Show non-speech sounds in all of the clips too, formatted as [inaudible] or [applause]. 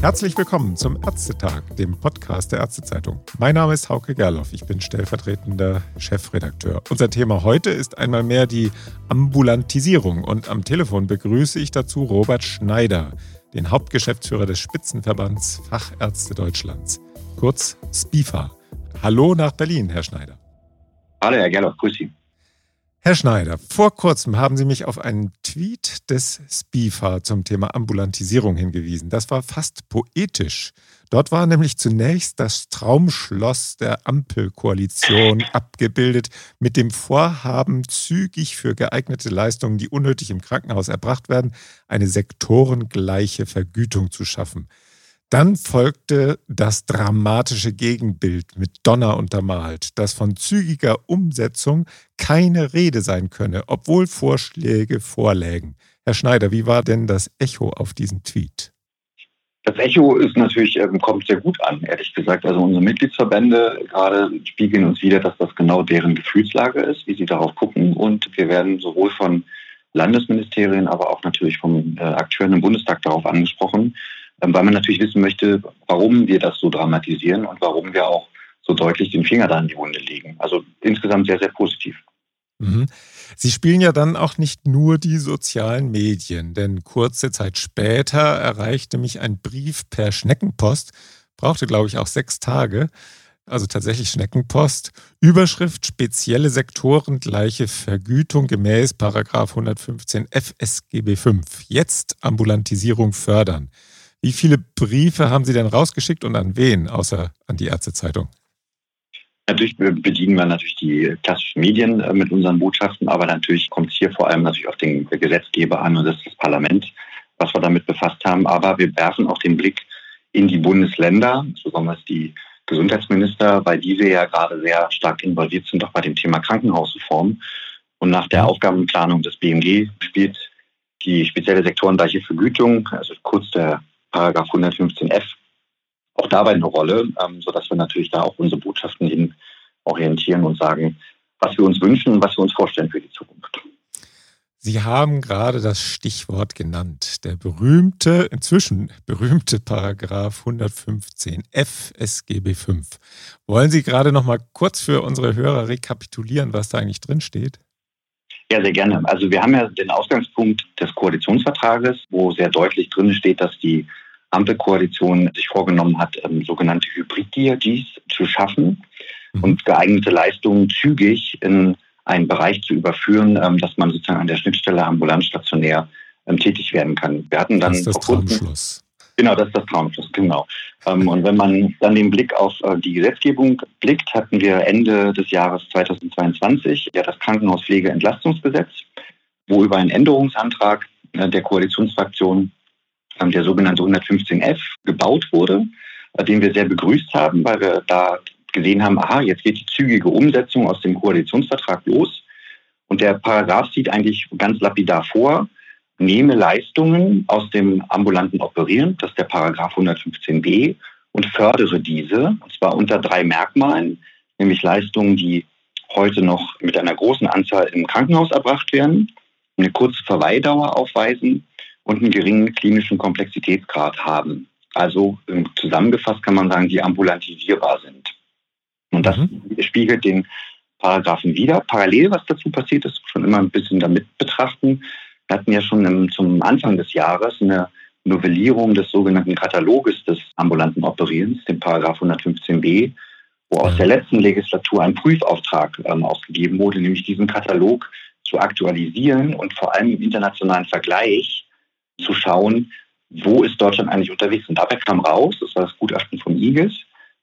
Herzlich willkommen zum Ärztetag, dem Podcast der Ärztezeitung. Mein Name ist Hauke Gerloff, ich bin stellvertretender Chefredakteur. Unser Thema heute ist einmal mehr die Ambulantisierung und am Telefon begrüße ich dazu Robert Schneider, den Hauptgeschäftsführer des Spitzenverbands Fachärzte Deutschlands, kurz SPIFA. Hallo nach Berlin, Herr Schneider. Hallo, Herr Gerloff, grüß Sie. Herr Schneider, vor kurzem haben Sie mich auf einen Tweet des SPIFA zum Thema Ambulantisierung hingewiesen. Das war fast poetisch. Dort war nämlich zunächst das Traumschloss der Ampelkoalition [laughs] abgebildet mit dem Vorhaben, zügig für geeignete Leistungen, die unnötig im Krankenhaus erbracht werden, eine sektorengleiche Vergütung zu schaffen. Dann folgte das dramatische Gegenbild mit Donner untermalt, dass von zügiger Umsetzung keine Rede sein könne, obwohl Vorschläge vorlägen. Herr Schneider, wie war denn das Echo auf diesen Tweet? Das Echo ist natürlich, ähm, kommt sehr gut an, ehrlich gesagt. Also unsere Mitgliedsverbände gerade spiegeln uns wieder, dass das genau deren Gefühlslage ist, wie sie darauf gucken. Und wir werden sowohl von Landesministerien, aber auch natürlich vom äh, Akteuren im Bundestag darauf angesprochen, weil man natürlich wissen möchte, warum wir das so dramatisieren und warum wir auch so deutlich den Finger da in die Wunde legen. Also insgesamt sehr, sehr positiv. Mhm. Sie spielen ja dann auch nicht nur die sozialen Medien, denn kurze Zeit später erreichte mich ein Brief per Schneckenpost, brauchte glaube ich auch sechs Tage, also tatsächlich Schneckenpost, Überschrift spezielle Sektoren gleiche Vergütung gemäß Paragraf 115 FSGB 5. Jetzt Ambulantisierung fördern. Wie viele Briefe haben Sie denn rausgeschickt und an wen, außer an die Ärztezeitung? Natürlich bedienen wir natürlich die klassischen Medien äh, mit unseren Botschaften, aber natürlich kommt es hier vor allem natürlich auf den Gesetzgeber an und das ist das Parlament, was wir damit befasst haben. Aber wir werfen auch den Blick in die Bundesländer, besonders die Gesundheitsminister, weil diese ja gerade sehr stark involviert sind, auch bei dem Thema Krankenhausreform. Und nach der Aufgabenplanung des BMG spielt die spezielle sektorengleiche Vergütung, also kurz der Paragraph 115f auch dabei eine Rolle, ähm, sodass wir natürlich da auch unsere Botschaften hin orientieren und sagen, was wir uns wünschen und was wir uns vorstellen für die Zukunft. Sie haben gerade das Stichwort genannt, der berühmte, inzwischen berühmte Paragraph 115 F SGB 5. Wollen Sie gerade noch mal kurz für unsere Hörer rekapitulieren, was da eigentlich drin steht? Ja, sehr gerne. Also wir haben ja den Ausgangspunkt des Koalitionsvertrages, wo sehr deutlich drin steht, dass die Ampelkoalition sich vorgenommen hat, ähm, sogenannte Hybrid-DRGs zu schaffen mhm. und geeignete Leistungen zügig in einen Bereich zu überführen, ähm, dass man sozusagen an der Schnittstelle ambulant stationär ähm, tätig werden kann. Wir hatten dann das ist das Traumschluss. Genau, das ist das Traumschluss, genau. Ähm, und wenn man dann den Blick auf äh, die Gesetzgebung blickt, hatten wir Ende des Jahres 2022 ja das Krankenhauspflegeentlastungsgesetz, wo über einen Änderungsantrag äh, der Koalitionsfraktion ähm, der sogenannte 115F gebaut wurde, äh, den wir sehr begrüßt haben, weil wir da gesehen haben, aha, jetzt geht die zügige Umsetzung aus dem Koalitionsvertrag los. Und der Paragraph sieht eigentlich ganz lapidar vor, nehme Leistungen aus dem ambulanten Operieren, das ist der Paragraph 115b, und fördere diese, und zwar unter drei Merkmalen, nämlich Leistungen, die heute noch mit einer großen Anzahl im Krankenhaus erbracht werden, eine kurze Verweildauer aufweisen und einen geringen klinischen Komplexitätsgrad haben. Also ähm, zusammengefasst kann man sagen, die ambulantisierbar sind. Und das mhm. spiegelt den Paragraphen wieder. Parallel, was dazu passiert ist, schon immer ein bisschen damit betrachten. Wir hatten ja schon im, zum Anfang des Jahres eine Novellierung des sogenannten Kataloges des ambulanten Operierens, dem Paragraph 115b, wo aus der letzten Legislatur ein Prüfauftrag ähm, ausgegeben wurde, nämlich diesen Katalog zu aktualisieren und vor allem im internationalen Vergleich zu schauen, wo ist Deutschland eigentlich unterwegs. Und dabei kam raus, das war das Gutachten von IGES,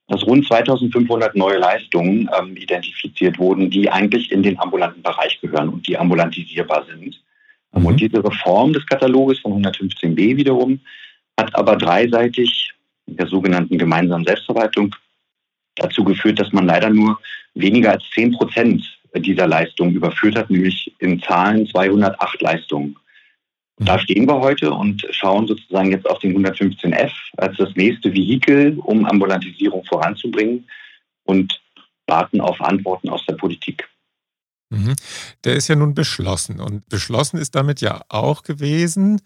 dass rund 2500 neue Leistungen ähm, identifiziert wurden, die eigentlich in den ambulanten Bereich gehören und die ambulantisierbar sind. Mhm. Und diese Reform des Kataloges von 115b wiederum hat aber dreiseitig der sogenannten gemeinsamen Selbstverwaltung dazu geführt, dass man leider nur weniger als 10 Prozent dieser Leistungen überführt hat, nämlich in Zahlen 208 Leistungen. Da stehen wir heute und schauen sozusagen jetzt auf den 115F als das nächste Vehikel, um Ambulantisierung voranzubringen und warten auf Antworten aus der Politik. Mhm. Der ist ja nun beschlossen und beschlossen ist damit ja auch gewesen,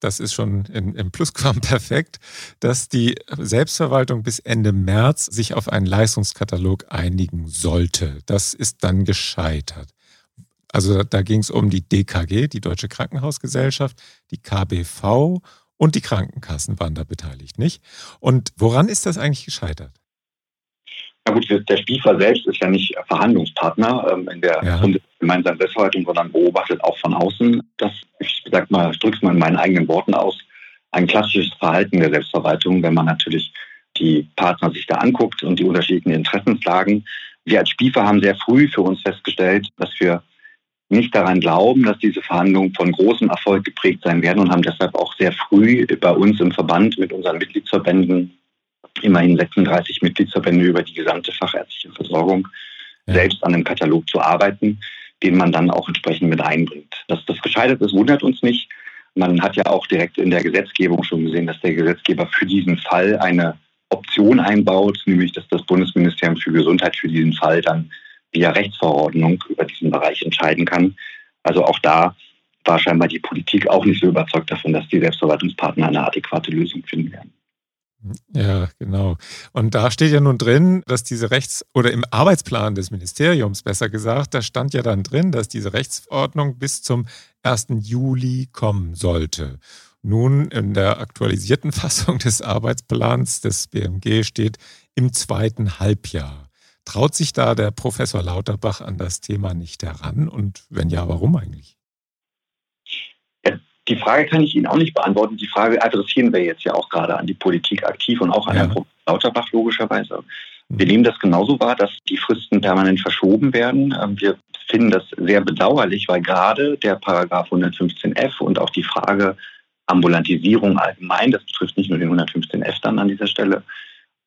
das ist schon in, im Plusquamperfekt, [laughs] dass die Selbstverwaltung bis Ende März sich auf einen Leistungskatalog einigen sollte. Das ist dann gescheitert. Also da ging es um die DKG, die Deutsche Krankenhausgesellschaft, die KBV und die Krankenkassen waren da beteiligt, nicht? Und woran ist das eigentlich gescheitert? Na gut, der Spiefer selbst ist ja nicht Verhandlungspartner ähm, in der ja. gemeinsamen Selbstverwaltung, sondern beobachtet auch von außen. Das, ich sag mal, es mal in meinen eigenen Worten aus, ein klassisches Verhalten der Selbstverwaltung, wenn man natürlich die Partner sich da anguckt und die unterschiedlichen Interessenslagen. Wir als Spiefer haben sehr früh für uns festgestellt, dass wir nicht daran glauben, dass diese Verhandlungen von großem Erfolg geprägt sein werden und haben deshalb auch sehr früh bei uns im Verband mit unseren Mitgliedsverbänden, immerhin 36 Mitgliedsverbände über die gesamte fachärztliche Versorgung, ja. selbst an einem Katalog zu arbeiten, den man dann auch entsprechend mit einbringt. Dass das gescheitert ist, wundert uns nicht. Man hat ja auch direkt in der Gesetzgebung schon gesehen, dass der Gesetzgeber für diesen Fall eine Option einbaut, nämlich dass das Bundesministerium für Gesundheit für diesen Fall dann via Rechtsverordnung über diesen Bereich entscheiden kann. Also auch da war scheinbar die Politik auch nicht so überzeugt davon, dass die Selbstverwaltungspartner eine adäquate Lösung finden werden. Ja, genau. Und da steht ja nun drin, dass diese Rechts- oder im Arbeitsplan des Ministeriums, besser gesagt, da stand ja dann drin, dass diese Rechtsverordnung bis zum 1. Juli kommen sollte. Nun in der aktualisierten [laughs] Fassung des Arbeitsplans des BMG steht im zweiten Halbjahr. Traut sich da der Professor Lauterbach an das Thema nicht heran? Und wenn ja, warum eigentlich? Die Frage kann ich Ihnen auch nicht beantworten. Die Frage adressieren wir jetzt ja auch gerade an die Politik aktiv und auch an ja. Herrn Professor Lauterbach logischerweise. Wir mhm. nehmen das genauso wahr, dass die Fristen permanent verschoben werden. Ähm, wir finden das sehr bedauerlich, weil gerade der Paragraph 115f und auch die Frage Ambulantisierung allgemein, das betrifft nicht nur den 115f dann an dieser Stelle,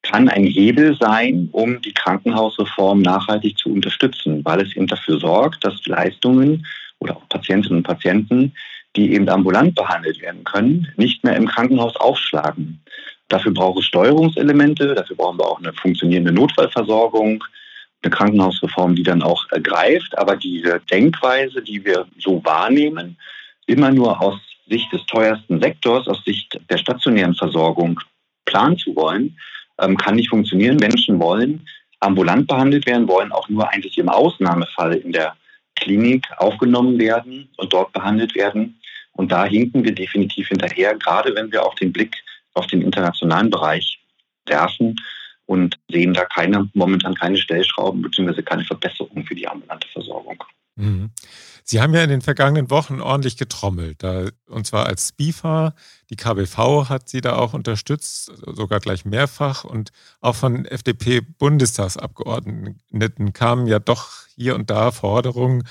kann ein Hebel sein, um die Krankenhausreform nachhaltig zu unterstützen, weil es eben dafür sorgt, dass Leistungen oder auch Patientinnen und Patienten, die eben ambulant behandelt werden können, nicht mehr im Krankenhaus aufschlagen. Dafür braucht es Steuerungselemente, dafür brauchen wir auch eine funktionierende Notfallversorgung, eine Krankenhausreform, die dann auch ergreift. Aber diese Denkweise, die wir so wahrnehmen, immer nur aus Sicht des teuersten Sektors, aus Sicht der stationären Versorgung planen zu wollen, ähm, kann nicht funktionieren. Menschen wollen ambulant behandelt werden, wollen auch nur eigentlich im Ausnahmefall in der Klinik aufgenommen werden und dort behandelt werden. Und da hinken wir definitiv hinterher, gerade wenn wir auch den Blick auf den internationalen Bereich werfen und sehen da keine, momentan keine Stellschrauben bzw. keine Verbesserung für die ambulante Versorgung. Mhm. Sie haben ja in den vergangenen Wochen ordentlich getrommelt, und zwar als SPIFA. Die KBV hat Sie da auch unterstützt, sogar gleich mehrfach. Und auch von FDP-Bundestagsabgeordneten kamen ja doch hier und da Forderungen,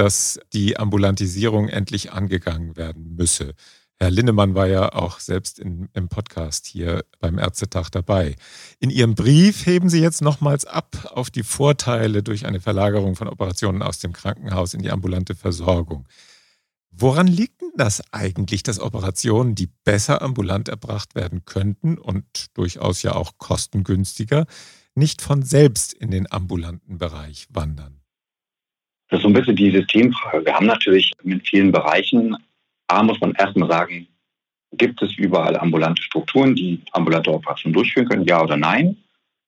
dass die Ambulantisierung endlich angegangen werden müsse. Herr Linnemann war ja auch selbst in, im Podcast hier beim Ärztetag dabei. In Ihrem Brief heben Sie jetzt nochmals ab auf die Vorteile durch eine Verlagerung von Operationen aus dem Krankenhaus in die ambulante Versorgung. Woran liegt denn das eigentlich, dass Operationen, die besser ambulant erbracht werden könnten und durchaus ja auch kostengünstiger, nicht von selbst in den ambulanten Bereich wandern? Das ist so ein bisschen die Systemfrage. Wir haben natürlich in vielen Bereichen A muss man erstmal sagen, gibt es überall ambulante Strukturen, die ambulante Operationen durchführen können, ja oder nein?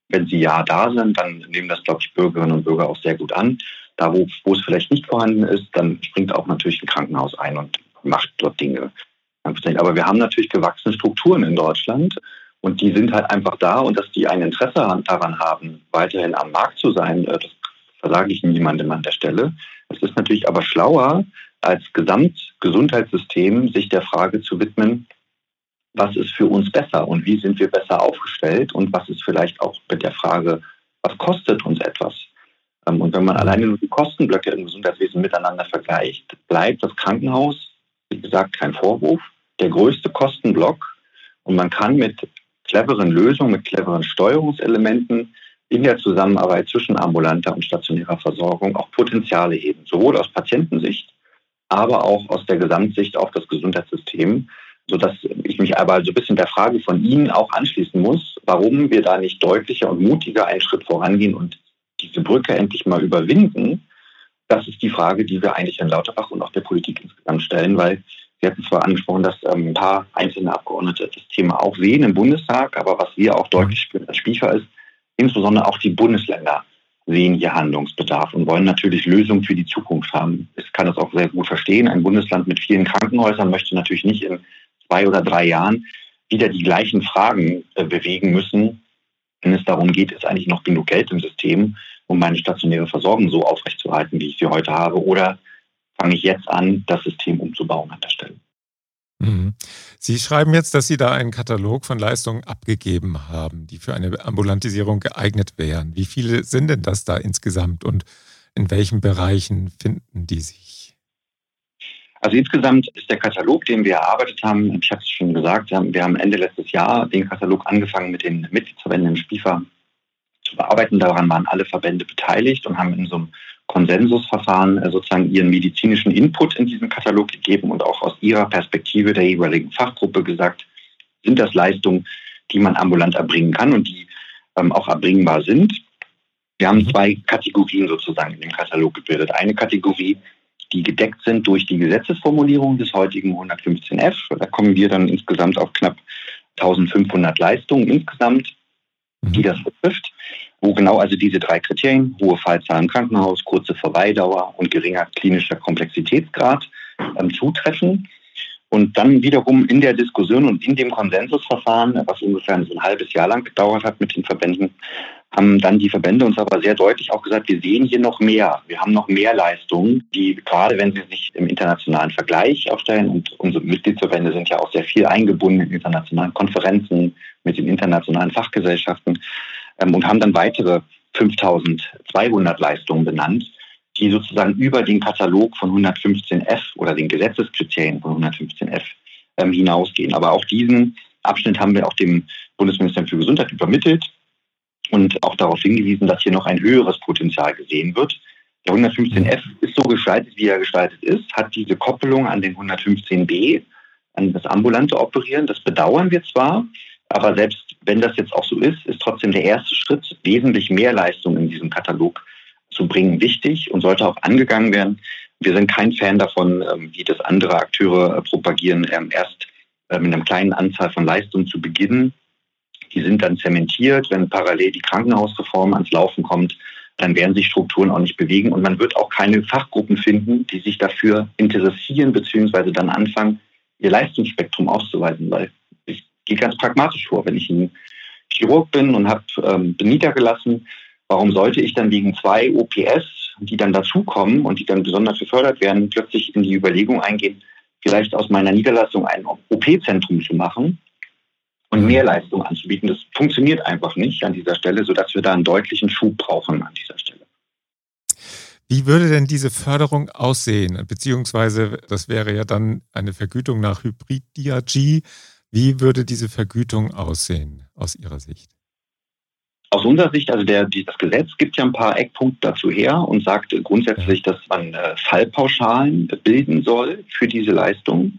Wenn sie ja da sind, dann nehmen das, glaube ich, Bürgerinnen und Bürger auch sehr gut an. Da, wo, wo es vielleicht nicht vorhanden ist, dann springt auch natürlich ein Krankenhaus ein und macht dort Dinge. Aber wir haben natürlich gewachsene Strukturen in Deutschland und die sind halt einfach da und dass die ein Interesse daran haben, weiterhin am Markt zu sein, äh, das versage ich niemandem an der Stelle. Es ist natürlich aber schlauer, als Gesamtgesundheitssystem sich der Frage zu widmen, was ist für uns besser und wie sind wir besser aufgestellt und was ist vielleicht auch mit der Frage, was kostet uns etwas. Ähm, und wenn man alleine nur die Kostenblöcke im Gesundheitswesen miteinander vergleicht, bleibt das Krankenhaus, wie gesagt, kein Vorwurf, der größte Kostenblock. Und man kann mit cleveren Lösungen, mit cleveren Steuerungselementen in der Zusammenarbeit zwischen ambulanter und stationärer Versorgung auch Potenziale heben, sowohl aus Patientensicht aber auch aus der Gesamtsicht auf das Gesundheitssystem, sodass ich mich aber so ein bisschen der Frage von Ihnen auch anschließen muss, warum wir da nicht deutlicher und mutiger einen Schritt vorangehen und diese Brücke endlich mal überwinden. Das ist die Frage, die wir eigentlich Herrn Lauterbach und auch der Politik insgesamt stellen, weil Sie hatten zwar angesprochen, dass ähm, ein paar einzelne Abgeordnete das Thema auch sehen im Bundestag, aber was wir auch deutlich spüren als Spiefer ist, insbesondere auch die Bundesländer sehen hier Handlungsbedarf und wollen natürlich Lösungen für die Zukunft haben. Ich kann das auch sehr gut verstehen. Ein Bundesland mit vielen Krankenhäusern möchte natürlich nicht in zwei oder drei Jahren wieder die gleichen Fragen äh, bewegen müssen, wenn es darum geht, ist eigentlich noch genug Geld im System, um meine stationäre Versorgung so aufrechtzuerhalten, wie ich sie heute habe, oder fange ich jetzt an, das System umzubauen an der Stelle. Mhm. Sie schreiben jetzt, dass Sie da einen Katalog von Leistungen abgegeben haben, die für eine Ambulantisierung geeignet wären. Wie viele sind denn das da insgesamt und in welchen Bereichen finden die sich? Also insgesamt ist der Katalog, den wir erarbeitet haben, ich habe es schon gesagt, wir haben Ende letztes Jahr den Katalog angefangen mit den im SPIFA zu bearbeiten. Daran waren alle Verbände beteiligt und haben in so einem Konsensusverfahren äh, sozusagen ihren medizinischen Input in diesen Katalog gegeben und auch aus ihrer Perspektive der jeweiligen Fachgruppe gesagt, sind das Leistungen, die man ambulant erbringen kann und die ähm, auch erbringbar sind. Wir haben mhm. zwei Kategorien sozusagen in dem Katalog gebildet. Eine Kategorie, die gedeckt sind durch die Gesetzesformulierung des heutigen 115f. Da kommen wir dann insgesamt auf knapp 1500 Leistungen insgesamt, die mhm. das betrifft wo genau also diese drei Kriterien, hohe Fallzahl im Krankenhaus, kurze Verweildauer und geringer klinischer Komplexitätsgrad ähm, zutreffen. Und dann wiederum in der Diskussion und in dem Konsensusverfahren, was ungefähr ein halbes Jahr lang gedauert hat mit den Verbänden, haben dann die Verbände uns aber sehr deutlich auch gesagt, wir sehen hier noch mehr. Wir haben noch mehr Leistungen, die gerade wenn sie sich im internationalen Vergleich aufstellen und unsere Mitgliedsverbände sind ja auch sehr viel eingebunden in internationalen Konferenzen mit den internationalen Fachgesellschaften, und haben dann weitere 5200 Leistungen benannt, die sozusagen über den Katalog von 115f oder den Gesetzeskriterien von 115f ähm, hinausgehen. Aber auch diesen Abschnitt haben wir auch dem Bundesministerium für Gesundheit übermittelt und auch darauf hingewiesen, dass hier noch ein höheres Potenzial gesehen wird. Der 115f ist so gestaltet, wie er gestaltet ist, hat diese Koppelung an den 115b, an das ambulante Operieren. Das bedauern wir zwar, aber selbst wenn das jetzt auch so ist, ist trotzdem der erste Schritt, wesentlich mehr Leistung in diesem Katalog zu bringen, wichtig und sollte auch angegangen werden. Wir sind kein Fan davon, ähm, wie das andere Akteure äh, propagieren, ähm, erst äh, mit einer kleinen Anzahl von Leistungen zu beginnen. Die sind dann zementiert. Wenn parallel die Krankenhausreform ans Laufen kommt, dann werden sich Strukturen auch nicht bewegen und man wird auch keine Fachgruppen finden, die sich dafür interessieren bzw. dann anfangen, ihr Leistungsspektrum auszuweiten, weil gehe ganz pragmatisch vor. Wenn ich ein Chirurg bin und hab, ähm, bin niedergelassen, warum sollte ich dann wegen zwei OPS, die dann dazukommen und die dann besonders gefördert werden, plötzlich in die Überlegung eingehen, vielleicht aus meiner Niederlassung ein OP-Zentrum zu machen und mhm. mehr Leistung anzubieten. Das funktioniert einfach nicht an dieser Stelle, sodass wir da einen deutlichen Schub brauchen an dieser Stelle. Wie würde denn diese Förderung aussehen? Beziehungsweise, das wäre ja dann eine Vergütung nach Hybrid-DRG. Wie würde diese Vergütung aussehen aus Ihrer Sicht? Aus unserer Sicht, also der, das Gesetz gibt ja ein paar Eckpunkte dazu her und sagt grundsätzlich, dass man äh, Fallpauschalen bilden soll für diese Leistung.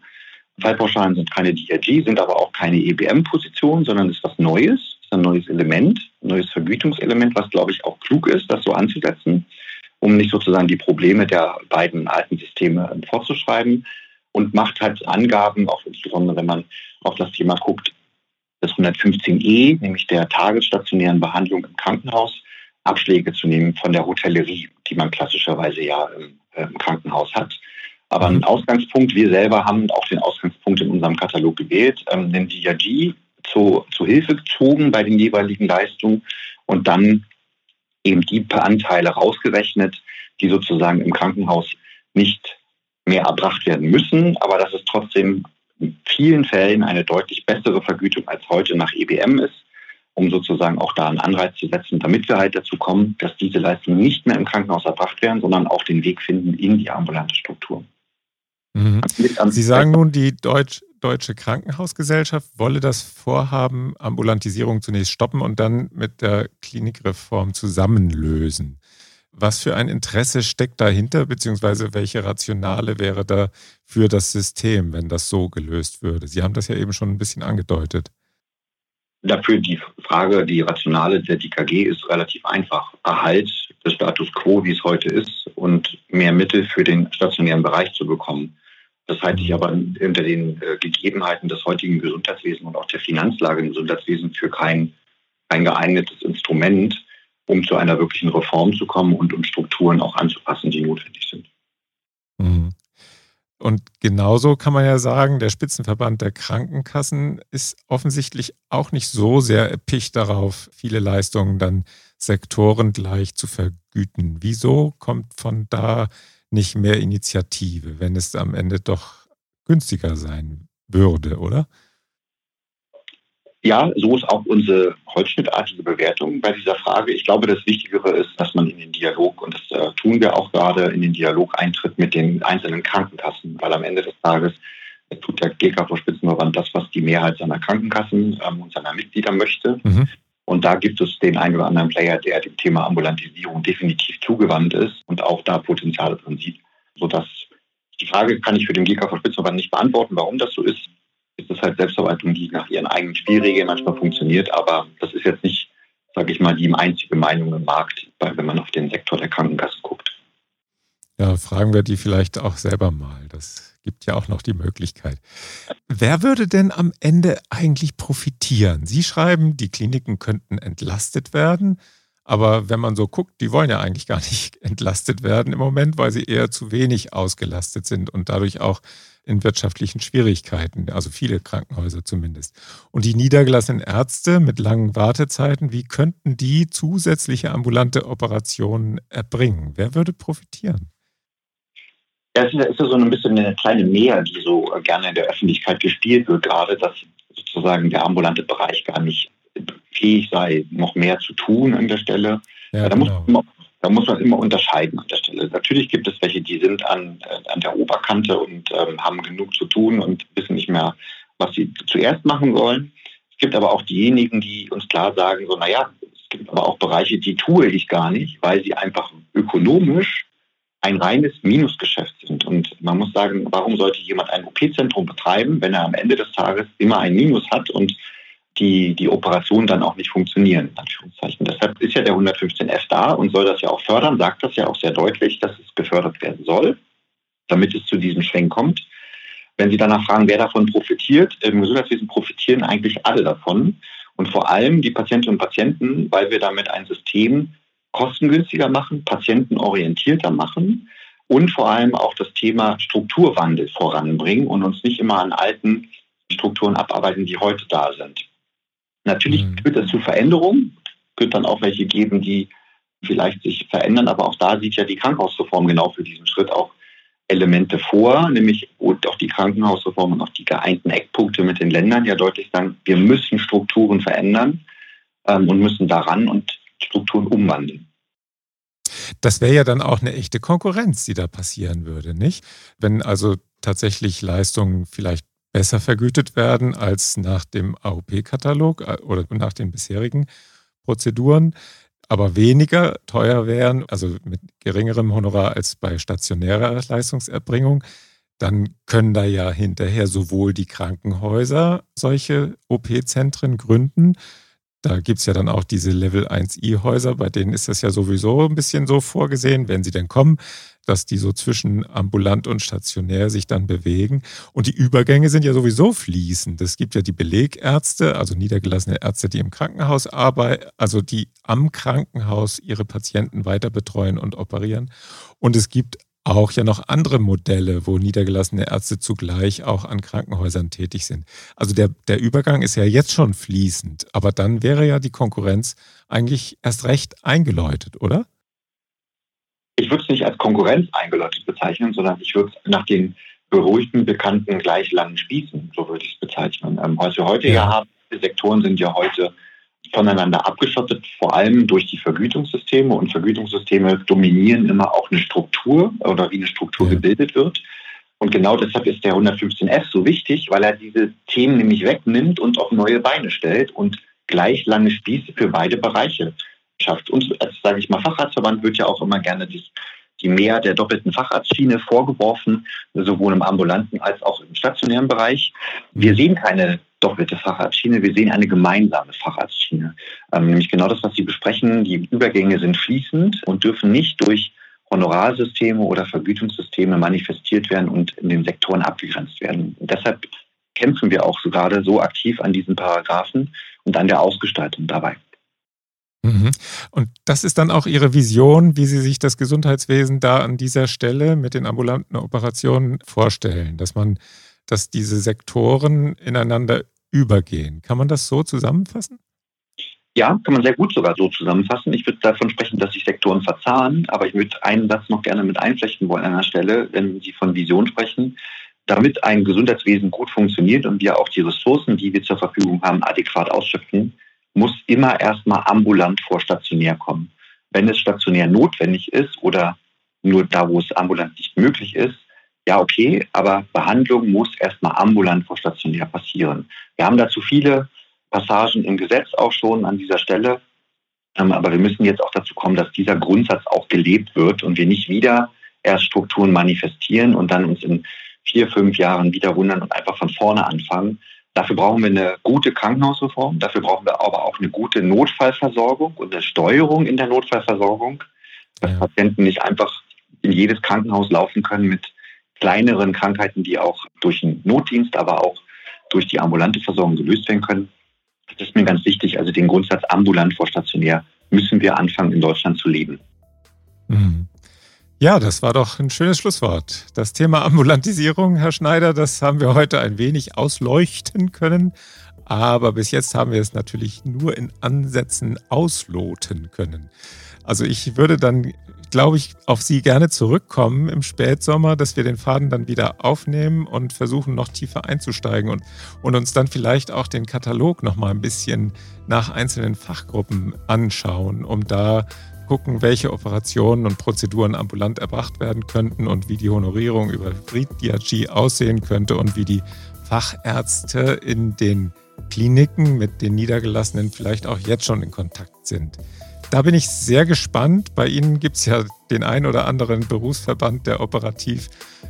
Fallpauschalen sind keine DRG, sind aber auch keine EBM-Position, sondern ist was Neues, ist ein neues Element, ein neues Vergütungselement, was glaube ich auch klug ist, das so anzusetzen, um nicht sozusagen die Probleme der beiden alten Systeme vorzuschreiben und macht halt Angaben, auch insbesondere wenn man auf das Thema guckt, das 115e, nämlich der tagesstationären Behandlung im Krankenhaus, Abschläge zu nehmen von der Hotellerie, die man klassischerweise ja im, äh, im Krankenhaus hat. Aber ein Ausgangspunkt, wir selber haben auch den Ausgangspunkt in unserem Katalog gewählt, ähm, den DRG zu, zu Hilfe gezogen bei den jeweiligen Leistungen und dann eben die Anteile rausgerechnet, die sozusagen im Krankenhaus nicht mehr erbracht werden müssen, aber dass es trotzdem in vielen Fällen eine deutlich bessere Vergütung als heute nach EBM ist, um sozusagen auch da einen Anreiz zu setzen, damit wir halt dazu kommen, dass diese Leistungen nicht mehr im Krankenhaus erbracht werden, sondern auch den Weg finden in die ambulante Struktur. Mhm. Sie sagen nun, die Deutsch, Deutsche Krankenhausgesellschaft wolle das Vorhaben Ambulantisierung zunächst stoppen und dann mit der Klinikreform zusammenlösen. Was für ein Interesse steckt dahinter, beziehungsweise welche Rationale wäre da für das System, wenn das so gelöst würde? Sie haben das ja eben schon ein bisschen angedeutet. Dafür die Frage, die Rationale der DKG ist relativ einfach. Erhalt des Status quo, wie es heute ist, und mehr Mittel für den stationären Bereich zu bekommen. Das halte ich aber unter den äh, Gegebenheiten des heutigen Gesundheitswesens und auch der Finanzlage im Gesundheitswesen für kein, kein geeignetes Instrument, um zu einer wirklichen Reform zu kommen und um Strukturen auch anzupassen, die notwendig sind. Mhm. Und genauso kann man ja sagen, der Spitzenverband der Krankenkassen ist offensichtlich auch nicht so sehr erpicht darauf, viele Leistungen dann sektorengleich zu vergüten. Wieso kommt von da nicht mehr Initiative, wenn es am Ende doch günstiger sein würde, oder? Ja, so ist auch unsere holzschnittartige Bewertung bei dieser Frage. Ich glaube, das Wichtigere ist, dass man in den Dialog, und das äh, tun wir auch gerade, in den Dialog eintritt mit den einzelnen Krankenkassen, weil am Ende des Tages tut der GKV-Spitzenverband das, was die Mehrheit seiner Krankenkassen ähm, und seiner Mitglieder möchte. Mhm. Und da gibt es den einen oder anderen Player, der dem Thema Ambulantisierung definitiv zugewandt ist und auch da Potenziale drin sieht. Sodass die Frage kann ich für den GKV-Spitzenverband nicht beantworten, warum das so ist ist es halt Selbstverwaltung, die nach ihren eigenen Spielregeln manchmal funktioniert. Aber das ist jetzt nicht, sage ich mal, die einzige Meinung im Markt, wenn man auf den Sektor der Krankenkassen guckt. Ja, fragen wir die vielleicht auch selber mal. Das gibt ja auch noch die Möglichkeit. Wer würde denn am Ende eigentlich profitieren? Sie schreiben, die Kliniken könnten entlastet werden. Aber wenn man so guckt, die wollen ja eigentlich gar nicht [laughs] entlastet werden im Moment, weil sie eher zu wenig ausgelastet sind und dadurch auch in wirtschaftlichen Schwierigkeiten, also viele Krankenhäuser zumindest. Und die niedergelassenen Ärzte mit langen Wartezeiten, wie könnten die zusätzliche ambulante Operationen erbringen? Wer würde profitieren? Ja, es ist ja so ein bisschen eine kleine Mehr, die so gerne in der Öffentlichkeit gespielt wird, gerade dass sozusagen der ambulante Bereich gar nicht fähig sei, noch mehr zu tun an der Stelle. Ja, da, genau. muss, da muss man immer unterscheiden an der Stelle. Natürlich gibt es welche, die sind an, an der Oberkante und ähm, haben genug zu tun und wissen nicht mehr, was sie zuerst machen sollen. Es gibt aber auch diejenigen, die uns klar sagen, so, naja, es gibt aber auch Bereiche, die tue ich gar nicht, weil sie einfach ökonomisch ein reines Minusgeschäft sind. Und man muss sagen, warum sollte jemand ein OP-Zentrum betreiben, wenn er am Ende des Tages immer ein Minus hat und die, die Operationen dann auch nicht funktionieren, Anführungszeichen. Deshalb ist ja der 115F da und soll das ja auch fördern, sagt das ja auch sehr deutlich, dass es gefördert werden soll, damit es zu diesem Schwenk kommt. Wenn Sie danach fragen, wer davon profitiert, im Gesundheitswesen profitieren eigentlich alle davon und vor allem die Patientinnen und Patienten, weil wir damit ein System kostengünstiger machen, patientenorientierter machen und vor allem auch das Thema Strukturwandel voranbringen und uns nicht immer an alten Strukturen abarbeiten, die heute da sind. Natürlich mhm. führt das zu Veränderungen, wird dann auch welche geben, die vielleicht sich verändern, aber auch da sieht ja die Krankenhausreform genau für diesen Schritt auch Elemente vor, nämlich auch die Krankenhausreform und auch die geeinten Eckpunkte mit den Ländern ja deutlich sagen, wir müssen Strukturen verändern ähm, und müssen daran und Strukturen umwandeln. Das wäre ja dann auch eine echte Konkurrenz, die da passieren würde, nicht? Wenn also tatsächlich Leistungen vielleicht besser vergütet werden als nach dem AOP-Katalog äh, oder nach den bisherigen Prozeduren, aber weniger teuer wären, also mit geringerem Honorar als bei stationärer Leistungserbringung, dann können da ja hinterher sowohl die Krankenhäuser solche OP-Zentren gründen, da gibt es ja dann auch diese Level 1i-Häuser, bei denen ist das ja sowieso ein bisschen so vorgesehen, wenn sie denn kommen, dass die so zwischen ambulant und stationär sich dann bewegen. Und die Übergänge sind ja sowieso fließend. Es gibt ja die Belegärzte, also niedergelassene Ärzte, die im Krankenhaus arbeiten, also die am Krankenhaus ihre Patienten weiter betreuen und operieren. Und es gibt auch ja noch andere Modelle, wo niedergelassene Ärzte zugleich auch an Krankenhäusern tätig sind. Also der, der Übergang ist ja jetzt schon fließend, aber dann wäre ja die Konkurrenz eigentlich erst recht eingeläutet, oder? Ich würde es nicht als Konkurrenz eingeläutet bezeichnen, sondern ich würde es nach den beruhigten, bekannten, gleich langen Spießen, so würde ich es bezeichnen. Ähm, was wir heute ja. ja haben, die Sektoren sind ja heute voneinander abgeschottet, vor allem durch die Vergütungssysteme. Und Vergütungssysteme dominieren immer auch eine Struktur oder wie eine Struktur ja. gebildet wird. Und genau deshalb ist der 115F so wichtig, weil er diese Themen nämlich wegnimmt und auf neue Beine stellt und gleich lange Spieße für beide Bereiche schafft. Uns als, sage ich mal, Facharztverband wird ja auch immer gerne die, die Mehr der doppelten Facharztschiene vorgeworfen, sowohl im ambulanten als auch im stationären Bereich. Wir sehen keine doppelte Facharztschiene. Wir sehen eine gemeinsame Facharztschiene. Ähm, nämlich genau das, was Sie besprechen. Die Übergänge sind fließend und dürfen nicht durch Honorarsysteme oder Vergütungssysteme manifestiert werden und in den Sektoren abgegrenzt werden. Und deshalb kämpfen wir auch so gerade so aktiv an diesen Paragraphen und an der Ausgestaltung dabei. Mhm. Und das ist dann auch Ihre Vision, wie Sie sich das Gesundheitswesen da an dieser Stelle mit den ambulanten Operationen vorstellen, dass man, dass diese Sektoren ineinander übergehen. Kann man das so zusammenfassen? Ja, kann man sehr gut sogar so zusammenfassen. Ich würde davon sprechen, dass sich Sektoren verzahnen, aber ich würde einen Satz noch gerne mit einflechten wollen an der Stelle, wenn Sie von Vision sprechen. Damit ein Gesundheitswesen gut funktioniert und wir auch die Ressourcen, die wir zur Verfügung haben, adäquat ausschöpfen, muss immer erstmal ambulant vor stationär kommen. Wenn es stationär notwendig ist oder nur da, wo es ambulant nicht möglich ist, ja, okay, aber Behandlung muss erstmal ambulant vor stationär passieren. Wir haben dazu viele Passagen im Gesetz auch schon an dieser Stelle. Ähm, aber wir müssen jetzt auch dazu kommen, dass dieser Grundsatz auch gelebt wird und wir nicht wieder erst Strukturen manifestieren und dann uns in vier, fünf Jahren wieder wundern und einfach von vorne anfangen, Dafür brauchen wir eine gute Krankenhausreform. Dafür brauchen wir aber auch eine gute Notfallversorgung und eine Steuerung in der Notfallversorgung, dass ja. Patienten nicht einfach in jedes Krankenhaus laufen können mit kleineren Krankheiten, die auch durch den Notdienst, aber auch durch die ambulante Versorgung gelöst werden können. Das ist mir ganz wichtig. Also den Grundsatz ambulant vor stationär müssen wir anfangen in Deutschland zu leben. Mhm. Ja, das war doch ein schönes Schlusswort. Das Thema Ambulantisierung, Herr Schneider, das haben wir heute ein wenig ausleuchten können. Aber bis jetzt haben wir es natürlich nur in Ansätzen ausloten können. Also ich würde dann, glaube ich, auf Sie gerne zurückkommen im Spätsommer, dass wir den Faden dann wieder aufnehmen und versuchen, noch tiefer einzusteigen und, und uns dann vielleicht auch den Katalog noch mal ein bisschen nach einzelnen Fachgruppen anschauen, um da gucken, welche Operationen und Prozeduren ambulant erbracht werden könnten und wie die Honorierung über Fried-DRG aussehen könnte und wie die Fachärzte in den Kliniken mit den Niedergelassenen vielleicht auch jetzt schon in Kontakt sind. Da bin ich sehr gespannt. Bei Ihnen gibt es ja den ein oder anderen Berufsverband, der operativ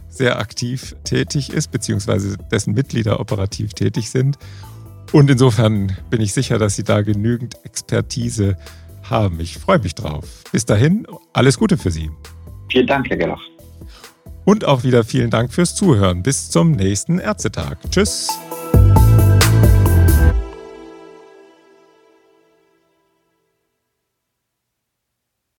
sehr aktiv tätig ist, beziehungsweise dessen Mitglieder operativ tätig sind. Und insofern bin ich sicher, dass Sie da genügend Expertise haben haben. Ich freue mich drauf. Bis dahin, alles Gute für Sie. Vielen Dank, Herr Gerlach. Und auch wieder vielen Dank fürs Zuhören. Bis zum nächsten Ärztetag. Tschüss.